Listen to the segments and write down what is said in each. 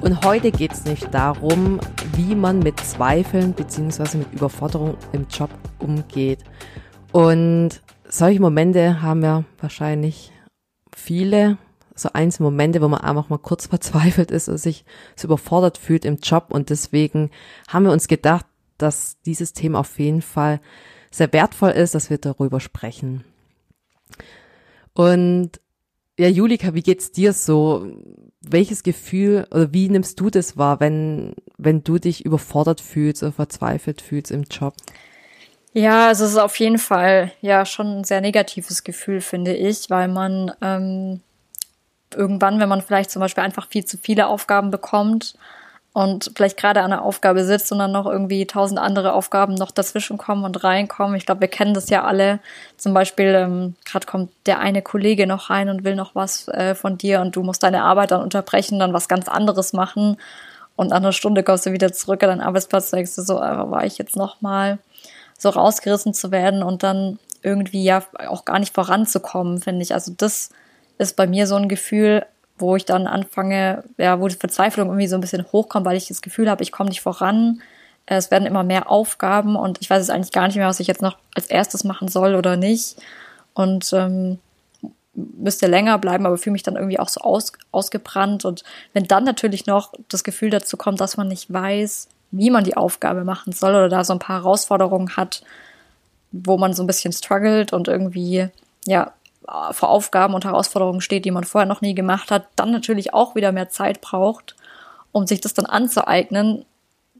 Und heute geht es nicht darum, wie man mit Zweifeln beziehungsweise mit Überforderung im Job umgeht. Und solche Momente haben ja wahrscheinlich viele, so einzelne Momente, wo man einfach mal kurz verzweifelt ist und sich so überfordert fühlt im Job. Und deswegen haben wir uns gedacht, dass dieses Thema auf jeden Fall sehr wertvoll ist, dass wir darüber sprechen. Und ja, Julika, wie geht's dir so? Welches Gefühl oder wie nimmst du das wahr, wenn, wenn du dich überfordert fühlst oder verzweifelt fühlst im Job? Ja, also es ist auf jeden Fall ja schon ein sehr negatives Gefühl, finde ich, weil man ähm, irgendwann, wenn man vielleicht zum Beispiel einfach viel zu viele Aufgaben bekommt, und vielleicht gerade an einer Aufgabe sitzt und dann noch irgendwie tausend andere Aufgaben noch dazwischen kommen und reinkommen. Ich glaube, wir kennen das ja alle. Zum Beispiel, ähm, gerade kommt der eine Kollege noch rein und will noch was äh, von dir und du musst deine Arbeit dann unterbrechen, dann was ganz anderes machen. Und nach einer Stunde kommst du wieder zurück an deinen Arbeitsplatz denkst du so, äh, war ich jetzt noch mal so rausgerissen zu werden und dann irgendwie ja auch gar nicht voranzukommen, finde ich. Also das ist bei mir so ein Gefühl, wo ich dann anfange, ja, wo die Verzweiflung irgendwie so ein bisschen hochkommt, weil ich das Gefühl habe, ich komme nicht voran. Es werden immer mehr Aufgaben und ich weiß es eigentlich gar nicht mehr, was ich jetzt noch als erstes machen soll oder nicht. Und ähm, müsste länger bleiben, aber fühle mich dann irgendwie auch so aus, ausgebrannt. Und wenn dann natürlich noch das Gefühl dazu kommt, dass man nicht weiß, wie man die Aufgabe machen soll oder da so ein paar Herausforderungen hat, wo man so ein bisschen struggelt und irgendwie, ja, vor Aufgaben und Herausforderungen steht, die man vorher noch nie gemacht hat, dann natürlich auch wieder mehr Zeit braucht, um sich das dann anzueignen,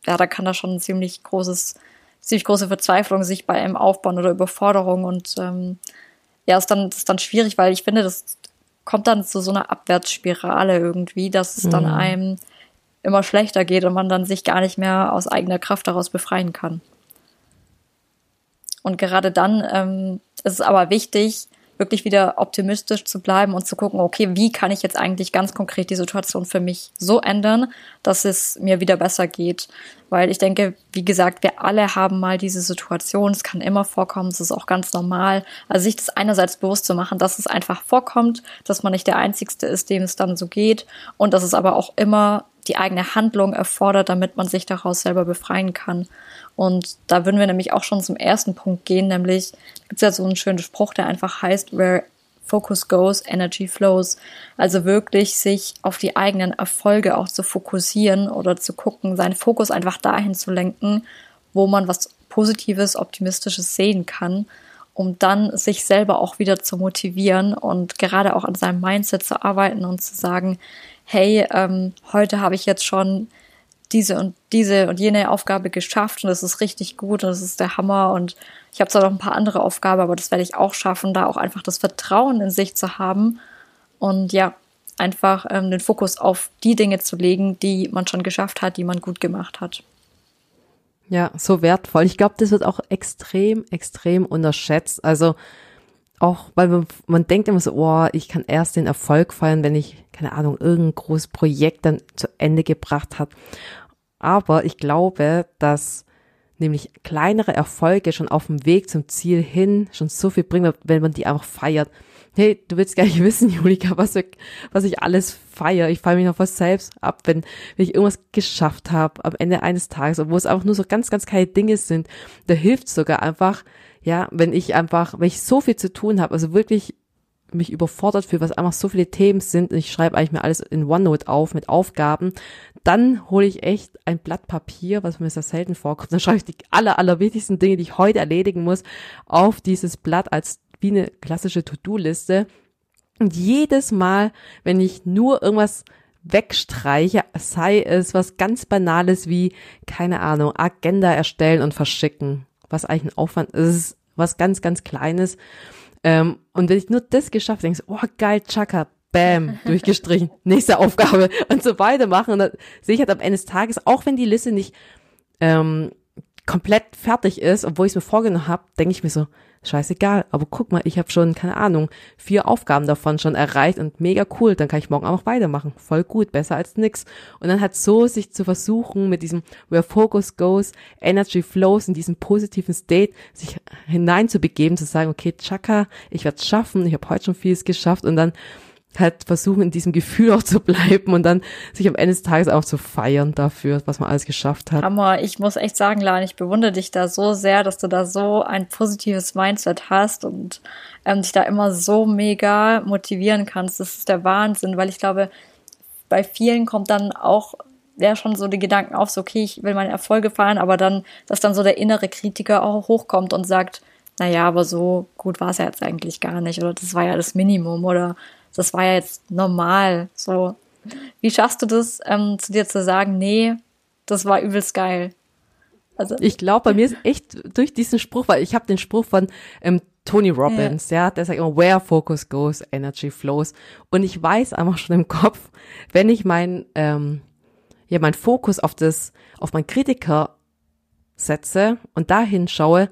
ja, da kann da schon ein ziemlich großes, ziemlich große Verzweiflung sich bei einem aufbauen oder Überforderung und ähm, ja, ist dann, ist dann schwierig, weil ich finde, das kommt dann zu so einer Abwärtsspirale irgendwie, dass es mhm. dann einem immer schlechter geht und man dann sich gar nicht mehr aus eigener Kraft daraus befreien kann. Und gerade dann ähm, ist es aber wichtig, wirklich wieder optimistisch zu bleiben und zu gucken, okay, wie kann ich jetzt eigentlich ganz konkret die Situation für mich so ändern, dass es mir wieder besser geht. Weil ich denke, wie gesagt, wir alle haben mal diese Situation. Es kann immer vorkommen. Es ist auch ganz normal. Also sich das einerseits bewusst zu machen, dass es einfach vorkommt, dass man nicht der Einzigste ist, dem es dann so geht und dass es aber auch immer die eigene Handlung erfordert, damit man sich daraus selber befreien kann. Und da würden wir nämlich auch schon zum ersten Punkt gehen, nämlich gibt es ja so einen schönen Spruch, der einfach heißt, where focus goes, energy flows. Also wirklich sich auf die eigenen Erfolge auch zu fokussieren oder zu gucken, seinen Fokus einfach dahin zu lenken, wo man was Positives, Optimistisches sehen kann, um dann sich selber auch wieder zu motivieren und gerade auch an seinem Mindset zu arbeiten und zu sagen, hey, ähm, heute habe ich jetzt schon diese und diese und jene Aufgabe geschafft und das ist richtig gut und das ist der Hammer und ich habe zwar noch ein paar andere Aufgaben, aber das werde ich auch schaffen, da auch einfach das Vertrauen in sich zu haben und ja, einfach ähm, den Fokus auf die Dinge zu legen, die man schon geschafft hat, die man gut gemacht hat. Ja, so wertvoll. Ich glaube, das wird auch extrem, extrem unterschätzt. Also auch, weil man, man denkt immer so, oh, ich kann erst den Erfolg feiern, wenn ich, keine Ahnung, irgendein großes Projekt dann zu Ende gebracht habe. Aber ich glaube, dass nämlich kleinere Erfolge schon auf dem Weg zum Ziel hin schon so viel bringen, wenn man die einfach feiert. Hey, du willst gar nicht wissen, Julika, was, ich, was ich alles feiere. Ich feiere mich noch was selbst ab, wenn, wenn ich irgendwas geschafft habe am Ende eines Tages, obwohl es einfach nur so ganz, ganz kleine Dinge sind. Da hilft sogar einfach, ja, wenn ich einfach, wenn ich so viel zu tun habe, also wirklich mich überfordert fühle, was einfach so viele Themen sind und ich schreibe eigentlich mir alles in OneNote auf mit Aufgaben, dann hole ich echt ein Blatt Papier, was mir sehr selten vorkommt. Dann schreibe ich die aller, aller wichtigsten Dinge, die ich heute erledigen muss, auf dieses Blatt als wie eine klassische To-Do-Liste. Und jedes Mal, wenn ich nur irgendwas wegstreiche, sei es was ganz Banales wie, keine Ahnung, Agenda erstellen und verschicken, was eigentlich ein Aufwand ist, was ganz, ganz Kleines. Ähm, und wenn ich nur das geschafft, denkst oh geil, Chaka, bam, durchgestrichen, nächste Aufgabe und so weitermachen. Und dann sehe ich halt am Ende des Tages, auch wenn die Liste nicht, ähm, komplett fertig ist, obwohl ich es mir vorgenommen habe, denke ich mir so, scheißegal, aber guck mal, ich habe schon, keine Ahnung, vier Aufgaben davon schon erreicht und mega cool, dann kann ich morgen auch noch weitermachen. Voll gut, besser als nix. Und dann hat so sich zu versuchen, mit diesem Where Focus Goes, Energy Flows, in diesem positiven State, sich hineinzubegeben, zu sagen, okay, Chaka, ich werde schaffen, ich habe heute schon vieles geschafft und dann halt versuchen, in diesem Gefühl auch zu bleiben und dann sich am Ende des Tages auch zu feiern dafür, was man alles geschafft hat. Hammer, ich muss echt sagen, Lan, ich bewundere dich da so sehr, dass du da so ein positives Mindset hast und ähm, dich da immer so mega motivieren kannst. Das ist der Wahnsinn, weil ich glaube, bei vielen kommt dann auch ja schon so die Gedanken auf, so okay, ich will meine Erfolge feiern, aber dann, dass dann so der innere Kritiker auch hochkommt und sagt, naja, aber so gut war es ja jetzt eigentlich gar nicht oder das war ja das Minimum oder das war ja jetzt normal. So, wie schaffst du das, ähm, zu dir zu sagen, nee, das war übelst geil? Also ich glaube, bei mir ist echt durch diesen Spruch, weil ich habe den Spruch von ähm, Tony Robbins, ja. ja, der sagt immer, where focus goes, energy flows. Und ich weiß einfach schon im Kopf, wenn ich mein, ähm, ja, mein Fokus auf das, auf meinen Kritiker setze und dahin schaue,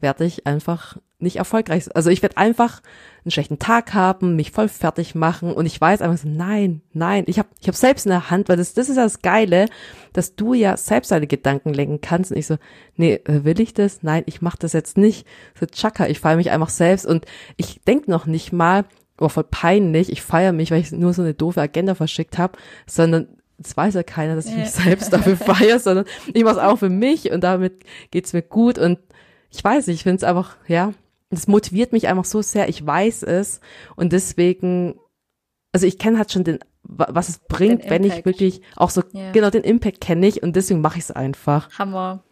werde ich einfach nicht erfolgreich. Also ich werde einfach einen schlechten Tag haben, mich voll fertig machen und ich weiß einfach so, nein, nein, ich habe ich hab selbst in der Hand, weil das, das ist ja das Geile, dass du ja selbst deine Gedanken lenken kannst und ich so, nee, äh, will ich das? Nein, ich mache das jetzt nicht. So tschakka, ich feiere mich einfach selbst und ich denk noch nicht mal, oh, voll peinlich, ich feiere mich, weil ich nur so eine doofe Agenda verschickt habe, sondern es weiß ja keiner, dass ich mich selbst dafür feiere, sondern ich mache es auch für mich und damit geht's mir gut und ich weiß, ich finde es einfach, ja, das motiviert mich einfach so sehr, ich weiß es und deswegen, also ich kenne halt schon den, was es bringt, wenn ich wirklich auch so, yeah. genau den Impact kenne ich und deswegen mache ich es einfach. Hammer.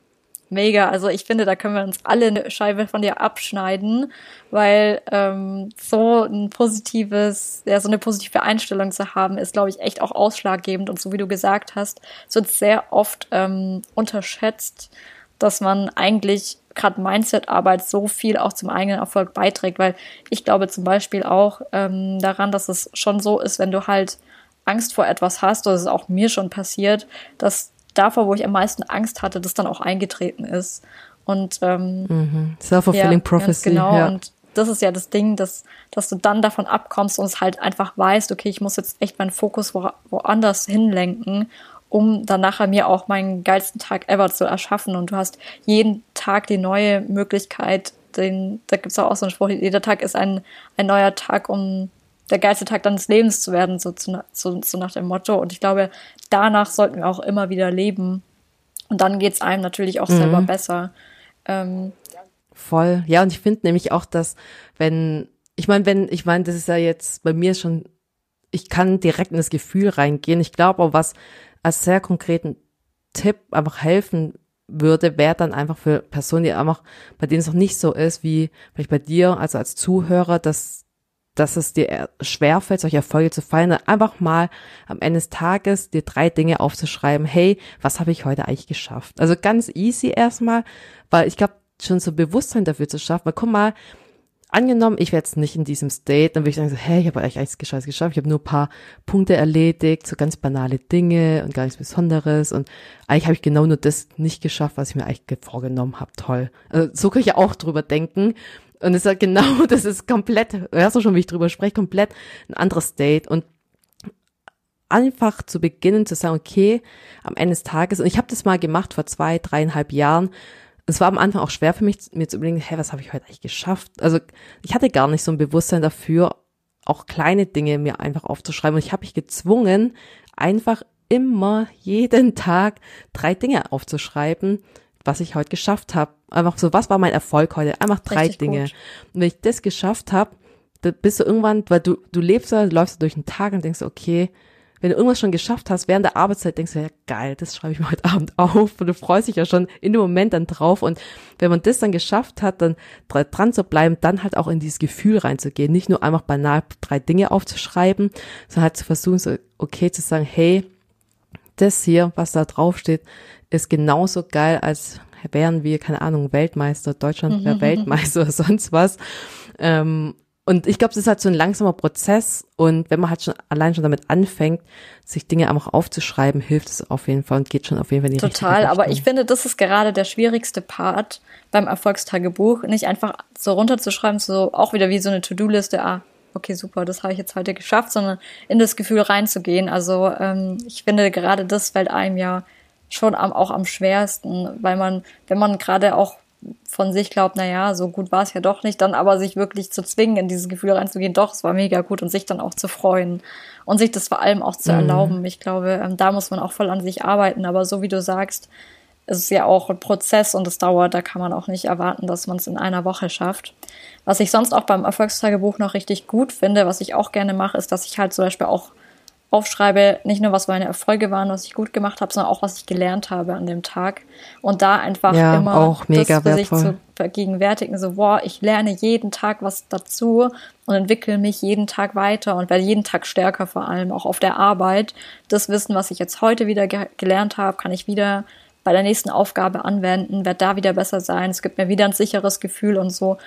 Mega, also ich finde, da können wir uns alle eine Scheibe von dir abschneiden, weil ähm, so ein positives, ja, so eine positive Einstellung zu haben, ist, glaube ich, echt auch ausschlaggebend. Und so wie du gesagt hast, es wird sehr oft ähm, unterschätzt, dass man eigentlich gerade Mindset-Arbeit so viel auch zum eigenen Erfolg beiträgt, weil ich glaube zum Beispiel auch ähm, daran, dass es schon so ist, wenn du halt Angst vor etwas hast, es ist auch mir schon passiert, dass davor, wo ich am meisten Angst hatte, das dann auch eingetreten ist. Und ähm, mhm. Self-fulfilling ja, Prophecy. Genau, ja. und das ist ja das Ding, dass, dass du dann davon abkommst und es halt einfach weißt, okay, ich muss jetzt echt meinen Fokus wo, woanders hinlenken um dann nachher mir auch meinen geilsten Tag ever zu erschaffen. Und du hast jeden Tag die neue Möglichkeit, den, da gibt's auch, auch so einen Spruch, jeder Tag ist ein, ein neuer Tag, um der geilste Tag deines Lebens zu werden, so, zu, so, so nach dem Motto. Und ich glaube, danach sollten wir auch immer wieder leben. Und dann geht's einem natürlich auch mhm. selber besser. Ähm, Voll. Ja, und ich finde nämlich auch, dass wenn, ich meine, wenn, ich meine, das ist ja jetzt bei mir schon, ich kann direkt in das Gefühl reingehen. Ich glaube auch, was als sehr konkreten Tipp einfach helfen würde, wäre dann einfach für Personen, die einfach, bei denen es noch nicht so ist, wie vielleicht bei dir, also als Zuhörer, dass, dass es dir schwerfällt, solche Erfolge zu feiern, einfach mal am Ende des Tages dir drei Dinge aufzuschreiben, hey, was habe ich heute eigentlich geschafft? Also ganz easy erstmal, weil ich glaube, schon so Bewusstsein dafür zu schaffen, weil guck mal, angenommen, ich wäre jetzt nicht in diesem State, dann würde ich sagen, so, hey, ich habe eigentlich alles gescheit geschafft, ich habe nur ein paar Punkte erledigt, so ganz banale Dinge und gar nichts Besonderes und eigentlich habe ich genau nur das nicht geschafft, was ich mir eigentlich vorgenommen habe. Toll. Also, so kann ich ja auch drüber denken. Und es ist halt genau, das ist komplett, hörst du schon, wie ich drüber spreche, komplett ein anderes State und einfach zu beginnen zu sagen, okay, am Ende des Tages, und ich habe das mal gemacht vor zwei, dreieinhalb Jahren, es war am Anfang auch schwer für mich, mir zu überlegen, hey, was habe ich heute eigentlich geschafft? Also ich hatte gar nicht so ein Bewusstsein dafür, auch kleine Dinge mir einfach aufzuschreiben. Und ich habe mich gezwungen, einfach immer jeden Tag drei Dinge aufzuschreiben, was ich heute geschafft habe. Einfach so, was war mein Erfolg heute? Einfach drei Richtig Dinge. Gut. Und wenn ich das geschafft habe, dann bist du irgendwann, weil du, du lebst da, läufst du durch den Tag und denkst, okay, wenn du irgendwas schon geschafft hast, während der Arbeitszeit denkst du, ja geil, das schreibe ich mir heute Abend auf und du freust dich ja schon in dem Moment dann drauf und wenn man das dann geschafft hat, dann dran zu bleiben, dann halt auch in dieses Gefühl reinzugehen, nicht nur einfach banal drei Dinge aufzuschreiben, sondern halt zu versuchen, so okay zu sagen, hey, das hier, was da drauf steht, ist genauso geil, als wären wir, keine Ahnung, Weltmeister, Deutschland wäre mhm. Weltmeister oder sonst was. Ähm, Und ich glaube, das ist halt so ein langsamer Prozess. Und wenn man halt schon allein schon damit anfängt, sich Dinge einfach aufzuschreiben, hilft es auf jeden Fall und geht schon auf jeden Fall in die Total, aber ich finde, das ist gerade der schwierigste Part beim Erfolgstagebuch, nicht einfach so runterzuschreiben, so auch wieder wie so eine To-Do-Liste, ah, okay, super, das habe ich jetzt heute geschafft, sondern in das Gefühl reinzugehen. Also ähm, ich finde, gerade das fällt einem ja schon am, auch am schwersten, weil man, wenn man gerade auch von sich glaubt, na ja, so gut war es ja doch nicht, dann aber sich wirklich zu zwingen, in dieses Gefühl reinzugehen, doch, es war mega gut und sich dann auch zu freuen und sich das vor allem auch zu mhm. erlauben. Ich glaube, ähm, da muss man auch voll an sich arbeiten, aber so wie du sagst, es ist ja auch ein Prozess und es dauert, da kann man auch nicht erwarten, dass man es in einer Woche schafft. Was ich sonst auch beim Erfolgstagebuch noch richtig gut finde, was ich auch gerne mache, ist, dass ich halt zum Beispiel auch aufschreibe, nicht nur was meine Erfolge waren, was ich gut gemacht habe, sondern auch was ich gelernt habe an dem Tag. Und da einfach ja, immer auch mega das für sich zu vergegenwärtigen, so, boah, ich lerne jeden Tag was dazu und entwickle mich jeden Tag weiter und werde jeden Tag stärker, vor allem auch auf der Arbeit. Das Wissen, was ich jetzt heute wieder ge gelernt habe, kann ich wieder bei der nächsten Aufgabe anwenden, werde da wieder besser sein. Es gibt mir wieder ein sicheres Gefühl und so.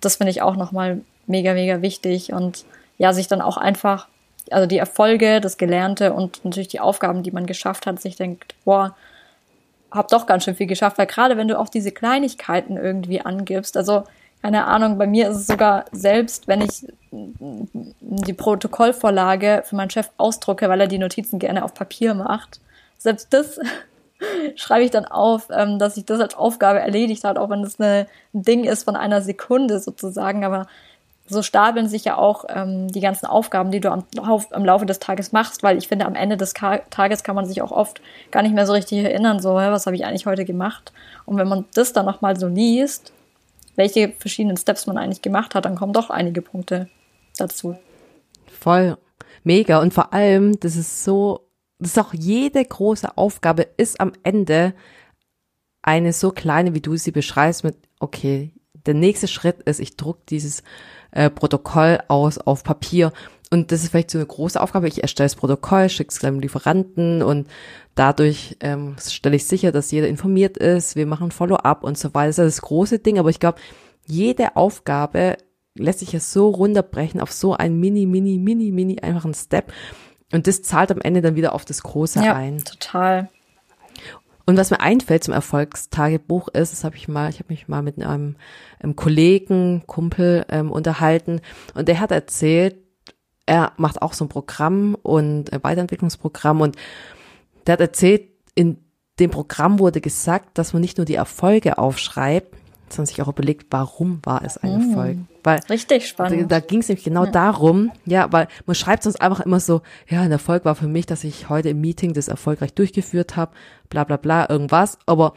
Das finde ich auch nochmal mega, mega wichtig und ja, sich dann auch einfach also die Erfolge, das Gelernte und natürlich die Aufgaben, die man geschafft hat, sich denkt, boah, hab doch ganz schön viel geschafft, weil gerade wenn du auch diese Kleinigkeiten irgendwie angibst, also keine Ahnung, bei mir ist es sogar selbst, wenn ich die Protokollvorlage für meinen Chef ausdrucke, weil er die Notizen gerne auf Papier macht, selbst das schreibe ich dann auf, ähm, dass ich das als Aufgabe erledigt habe, auch wenn das ein Ding ist von einer Sekunde sozusagen, aber so stapeln sich ja auch ähm, die ganzen Aufgaben, die du am, am, Laufe des Tages machst, weil ich finde, am Ende des Ka Tages kann man sich auch oft gar nicht mehr so richtig erinnern, so, was habe ich eigentlich heute gemacht? Und wenn man das dann nochmal so liest, welche verschiedenen Steps man eigentlich gemacht hat, dann kommen doch einige Punkte dazu. Voll. Mega. Und vor allem, das ist so, das ist auch jede große Aufgabe ist am Ende eine so kleine, wie du sie beschreibst mit, okay, der nächste Schritt ist, ich druck dieses äh, Protokoll aus auf Papier. Und das ist vielleicht so eine große Aufgabe. Ich erstelle das Protokoll, schicke es dem Lieferanten und dadurch ähm, stelle ich sicher, dass jeder informiert ist. Wir machen Follow-up und so weiter. Das ist das große Ding. Aber ich glaube, jede Aufgabe lässt sich ja so runterbrechen auf so einen mini, mini, mini, mini einfachen Step. Und das zahlt am Ende dann wieder auf das Große ja, ein. Total. Und was mir einfällt zum Erfolgstagebuch ist, das habe ich mal, ich habe mich mal mit einem, einem Kollegen, Kumpel ähm, unterhalten. Und der hat erzählt, er macht auch so ein Programm und ein Weiterentwicklungsprogramm. Und der hat erzählt, in dem Programm wurde gesagt, dass man nicht nur die Erfolge aufschreibt, sondern sich auch überlegt, warum war es ein Erfolg. Mm, weil richtig spannend. Da, da ging es nämlich genau ja. darum, ja, weil man schreibt sonst einfach immer so, ja, ein Erfolg war für mich, dass ich heute im Meeting das erfolgreich durchgeführt habe, bla bla bla, irgendwas. Aber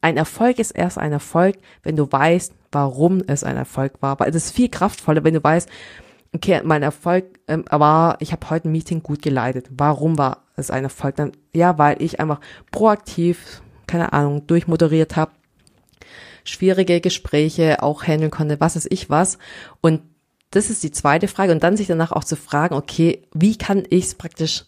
ein Erfolg ist erst ein Erfolg, wenn du weißt, warum es ein Erfolg war. Weil es ist viel kraftvoller, wenn du weißt, okay, mein Erfolg ähm, war, ich habe heute ein Meeting gut geleitet. Warum war es ein Erfolg? Dann, ja, weil ich einfach proaktiv, keine Ahnung, durchmoderiert habe, schwierige Gespräche auch handeln konnte, was ist ich was. Und das ist die zweite Frage. Und dann sich danach auch zu fragen, okay, wie kann ich es praktisch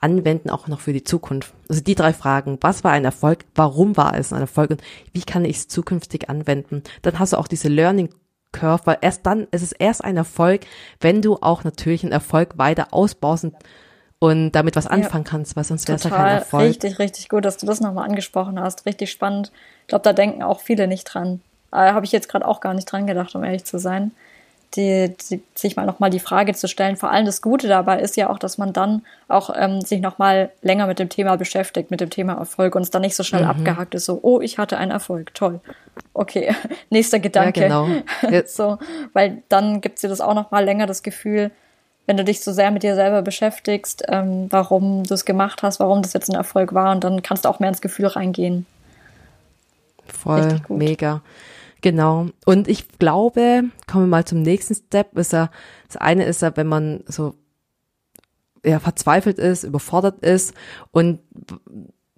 anwenden, auch noch für die Zukunft? Also die drei Fragen. Was war ein Erfolg? Warum war es ein Erfolg? Und wie kann ich es zukünftig anwenden? Dann hast du auch diese Learning Curve, weil erst dann ist es erst ein Erfolg, wenn du auch natürlich einen Erfolg weiter ausbaust und, und damit was anfangen ja, kannst, weil sonst wäre es ja kein Erfolg. Richtig, richtig gut, dass du das nochmal angesprochen hast. Richtig spannend glaube, da denken auch viele nicht dran. Äh, Habe ich jetzt gerade auch gar nicht dran gedacht, um ehrlich zu sein. Die, die, sich mal nochmal die Frage zu stellen. Vor allem das Gute dabei ist ja auch, dass man dann auch ähm, sich nochmal länger mit dem Thema beschäftigt, mit dem Thema Erfolg und es dann nicht so schnell mhm. abgehakt ist, so, oh, ich hatte einen Erfolg, toll. Okay, nächster Gedanke. Ja, genau. so, weil dann gibt dir das auch nochmal länger das Gefühl, wenn du dich so sehr mit dir selber beschäftigst, ähm, warum du es gemacht hast, warum das jetzt ein Erfolg war und dann kannst du auch mehr ins Gefühl reingehen. Voll, mega. Genau. Und ich glaube, kommen wir mal zum nächsten Step, ist ja, das eine ist ja, wenn man so ja, verzweifelt ist, überfordert ist und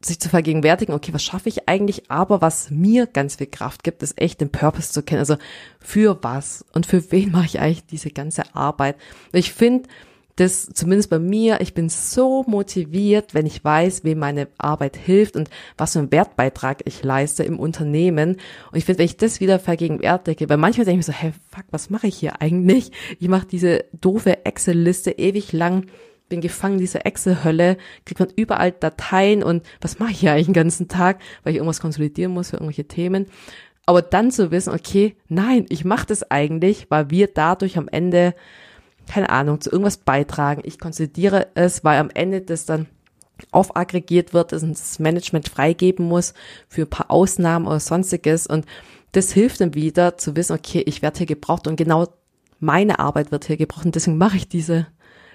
sich zu vergegenwärtigen, okay, was schaffe ich eigentlich? Aber was mir ganz viel Kraft gibt, ist echt den Purpose zu kennen. Also für was und für wen mache ich eigentlich diese ganze Arbeit? Ich finde, das zumindest bei mir, ich bin so motiviert, wenn ich weiß, wem meine Arbeit hilft und was für einen Wertbeitrag ich leiste im Unternehmen. Und ich finde, wenn ich das wieder vergegenwärtige, weil manchmal denke ich mir so, hey, fuck, was mache ich hier eigentlich? Ich mache diese doofe Excel-Liste ewig lang bin gefangen in dieser Excel-Hölle, kriegt man überall Dateien und was mache ich hier eigentlich den ganzen Tag, weil ich irgendwas konsolidieren muss für irgendwelche Themen. Aber dann zu wissen, okay, nein, ich mache das eigentlich, weil wir dadurch am Ende keine Ahnung, zu irgendwas beitragen. Ich konzidiere es, weil am Ende das dann aufaggregiert wird, dass das Management freigeben muss für ein paar Ausnahmen oder sonstiges. Und das hilft dann wieder zu wissen, okay, ich werde hier gebraucht und genau meine Arbeit wird hier gebraucht und deswegen mache ich diese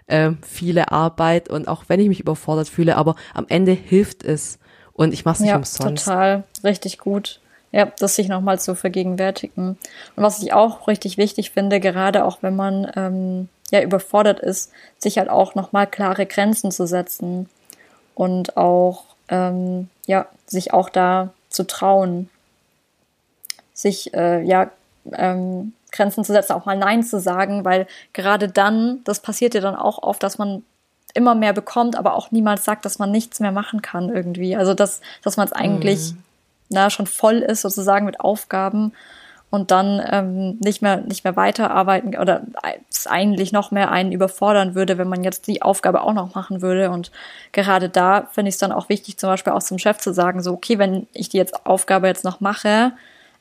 äh, viele Arbeit und auch wenn ich mich überfordert fühle, aber am Ende hilft es und ich mache es nicht ja, umsonst. total, richtig gut. Ja, das sich nochmal zu vergegenwärtigen. Und was ich auch richtig wichtig finde, gerade auch wenn man ähm, ja überfordert ist, sich halt auch nochmal klare Grenzen zu setzen und auch ähm, ja sich auch da zu trauen, sich äh, ja ähm, Grenzen zu setzen, auch mal Nein zu sagen, weil gerade dann, das passiert ja dann auch oft, dass man immer mehr bekommt, aber auch niemals sagt, dass man nichts mehr machen kann irgendwie. Also dass, dass man es eigentlich mhm. na, schon voll ist sozusagen mit Aufgaben und dann ähm, nicht mehr nicht mehr weiterarbeiten oder es eigentlich noch mehr einen überfordern würde, wenn man jetzt die Aufgabe auch noch machen würde. Und gerade da finde ich es dann auch wichtig, zum Beispiel auch zum Chef zu sagen, so okay, wenn ich die jetzt Aufgabe jetzt noch mache,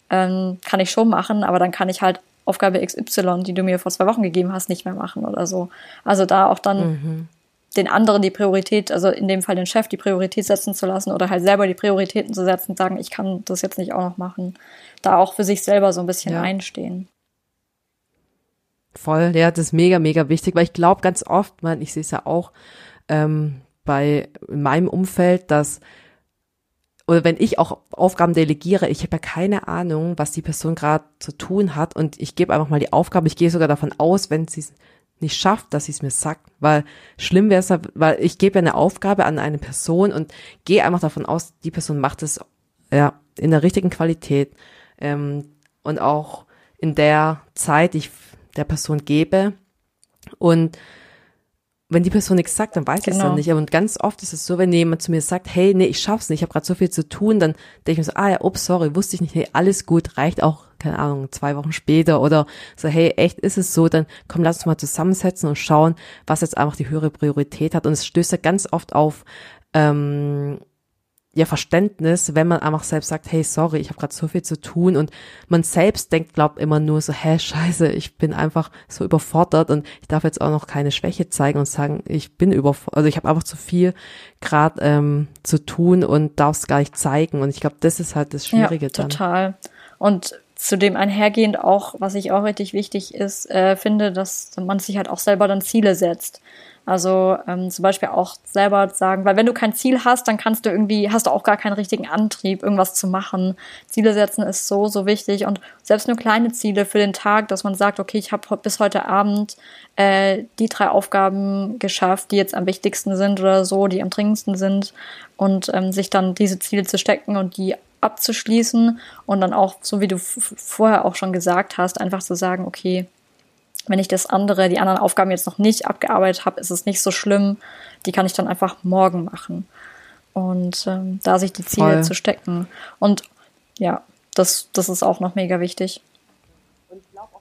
ähm, kann ich schon machen, aber dann kann ich halt Aufgabe XY, die du mir vor zwei Wochen gegeben hast, nicht mehr machen oder so. Also da auch dann mhm. den anderen die Priorität, also in dem Fall den Chef die Priorität setzen zu lassen oder halt selber die Prioritäten zu setzen und sagen, ich kann das jetzt nicht auch noch machen da auch für sich selber so ein bisschen ja. einstehen. Voll, ja, das ist mega, mega wichtig, weil ich glaube ganz oft, man, ich sehe es ja auch ähm, bei in meinem Umfeld, dass oder wenn ich auch Aufgaben delegiere, ich habe ja keine Ahnung, was die Person gerade zu tun hat und ich gebe einfach mal die Aufgabe, ich gehe sogar davon aus, wenn sie es nicht schafft, dass sie es mir sagt, weil schlimm wäre es, weil ich gebe ja eine Aufgabe an eine Person und gehe einfach davon aus, die Person macht es ja in der richtigen Qualität ähm, und auch in der Zeit, die ich der Person gebe. Und wenn die Person nichts sagt, dann weiß genau. ich es dann nicht. Und ganz oft ist es so, wenn jemand zu mir sagt, hey, nee, ich schaff's nicht, ich habe gerade so viel zu tun, dann denke ich mir so, ah ja, ups, sorry, wusste ich nicht, hey, alles gut, reicht auch, keine Ahnung, zwei Wochen später oder so, hey, echt ist es so, dann komm, lass uns mal zusammensetzen und schauen, was jetzt einfach die höhere Priorität hat. Und es stößt ja ganz oft auf ähm, ja Verständnis, wenn man einfach selbst sagt, hey, sorry, ich habe gerade so viel zu tun und man selbst denkt, glaubt immer nur so, hä, scheiße, ich bin einfach so überfordert und ich darf jetzt auch noch keine Schwäche zeigen und sagen, ich bin überfordert, also ich habe einfach zu viel gerade ähm, zu tun und darf es gar nicht zeigen und ich glaube, das ist halt das Schwierige ja, dann. total. Und zudem einhergehend auch, was ich auch richtig wichtig ist, äh, finde, dass man sich halt auch selber dann Ziele setzt. Also ähm, zum Beispiel auch selber sagen, weil wenn du kein Ziel hast, dann kannst du irgendwie, hast du auch gar keinen richtigen Antrieb, irgendwas zu machen. Ziele setzen ist so, so wichtig und selbst nur kleine Ziele für den Tag, dass man sagt, okay, ich habe bis heute Abend äh, die drei Aufgaben geschafft, die jetzt am wichtigsten sind oder so, die am dringendsten sind und ähm, sich dann diese Ziele zu stecken und die abzuschließen und dann auch, so wie du vorher auch schon gesagt hast, einfach zu sagen, okay, wenn ich das andere, die anderen Aufgaben jetzt noch nicht abgearbeitet habe, ist es nicht so schlimm. Die kann ich dann einfach morgen machen. Und ähm, da sich die Ziele Voll. zu stecken. Und ja, das, das ist auch noch mega wichtig.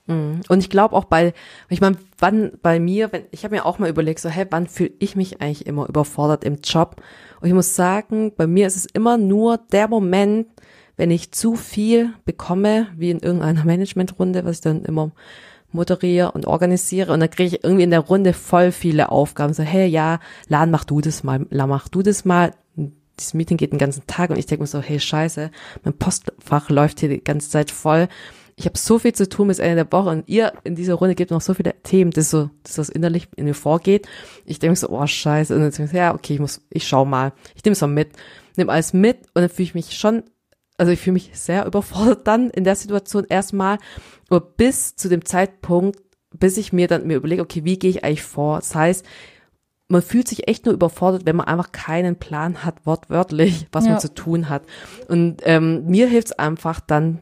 Mhm. Und ich glaube auch bei, ich meine, wann bei mir, wenn, ich habe mir auch mal überlegt, so, hey, wann fühle ich mich eigentlich immer überfordert im Job? Und ich muss sagen, bei mir ist es immer nur der Moment, wenn ich zu viel bekomme, wie in irgendeiner Managementrunde, was ich dann immer moderiere und organisiere und dann kriege ich irgendwie in der Runde voll viele Aufgaben. So, hey, ja, Lan, mach du das mal, La, mach du das mal. Dieses Meeting geht den ganzen Tag und ich denke mir so, hey, scheiße, mein Postfach läuft hier die ganze Zeit voll. Ich habe so viel zu tun bis Ende der Woche und ihr in dieser Runde gebt noch so viele Themen, das so, das was innerlich in mir vorgeht. Ich denke so, oh scheiße. Und dann denke ich, ja, okay, ich muss, ich schau mal. Ich nehme es mal mit, nehme alles mit und dann fühle ich mich schon also ich fühle mich sehr überfordert dann in der Situation erstmal, nur bis zu dem Zeitpunkt, bis ich mir dann mir überlege, okay, wie gehe ich eigentlich vor? Das heißt, man fühlt sich echt nur überfordert, wenn man einfach keinen Plan hat, wortwörtlich, was ja. man zu tun hat. Und ähm, mir hilft es einfach dann,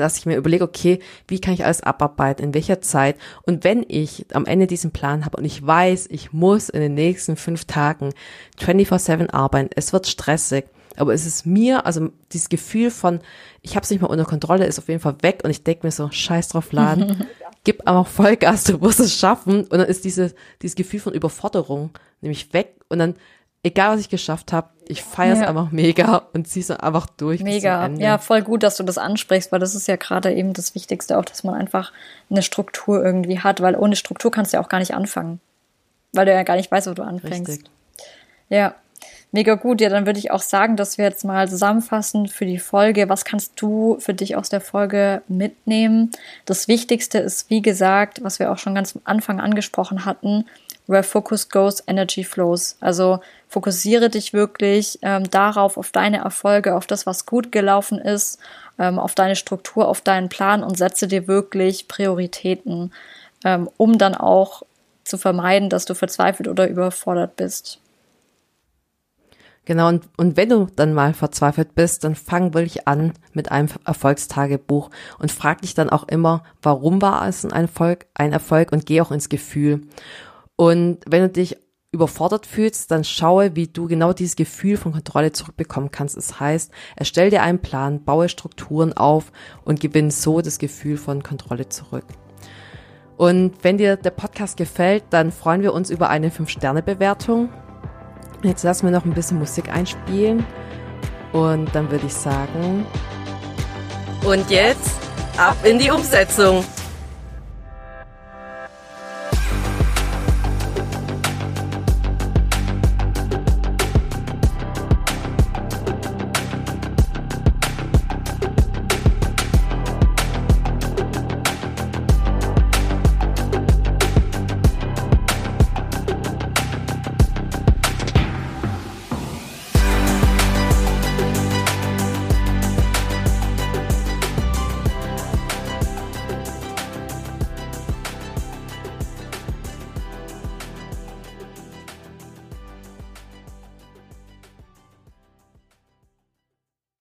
dass ich mir überlege, okay, wie kann ich alles abarbeiten, in welcher Zeit? Und wenn ich am Ende diesen Plan habe und ich weiß, ich muss in den nächsten fünf Tagen 24-7 arbeiten, es wird stressig, aber es ist mir, also dieses Gefühl von, ich habe es nicht mehr unter Kontrolle, ist auf jeden Fall weg und ich denke mir so, scheiß drauf laden, gib einfach Vollgas, du wirst es schaffen und dann ist diese, dieses Gefühl von Überforderung nämlich weg und dann, egal was ich geschafft habe, ich feiere es ja. einfach mega und zieh's einfach durch. Mega, ja, voll gut, dass du das ansprichst, weil das ist ja gerade eben das Wichtigste auch, dass man einfach eine Struktur irgendwie hat, weil ohne Struktur kannst du ja auch gar nicht anfangen, weil du ja gar nicht weißt, wo du anfängst. Richtig. Ja, Mega gut. Ja, dann würde ich auch sagen, dass wir jetzt mal zusammenfassen für die Folge. Was kannst du für dich aus der Folge mitnehmen? Das Wichtigste ist, wie gesagt, was wir auch schon ganz am Anfang angesprochen hatten, where focus goes, energy flows. Also fokussiere dich wirklich ähm, darauf, auf deine Erfolge, auf das, was gut gelaufen ist, ähm, auf deine Struktur, auf deinen Plan und setze dir wirklich Prioritäten, ähm, um dann auch zu vermeiden, dass du verzweifelt oder überfordert bist. Genau, und, und wenn du dann mal verzweifelt bist, dann fang wirklich an mit einem Erfolgstagebuch und frag dich dann auch immer, warum war es ein Erfolg, ein Erfolg und geh auch ins Gefühl. Und wenn du dich überfordert fühlst, dann schaue, wie du genau dieses Gefühl von Kontrolle zurückbekommen kannst. Das heißt, erstell dir einen Plan, baue Strukturen auf und gewinne so das Gefühl von Kontrolle zurück. Und wenn dir der Podcast gefällt, dann freuen wir uns über eine 5-Sterne-Bewertung Jetzt lassen wir noch ein bisschen Musik einspielen und dann würde ich sagen. Und jetzt ab in die Umsetzung.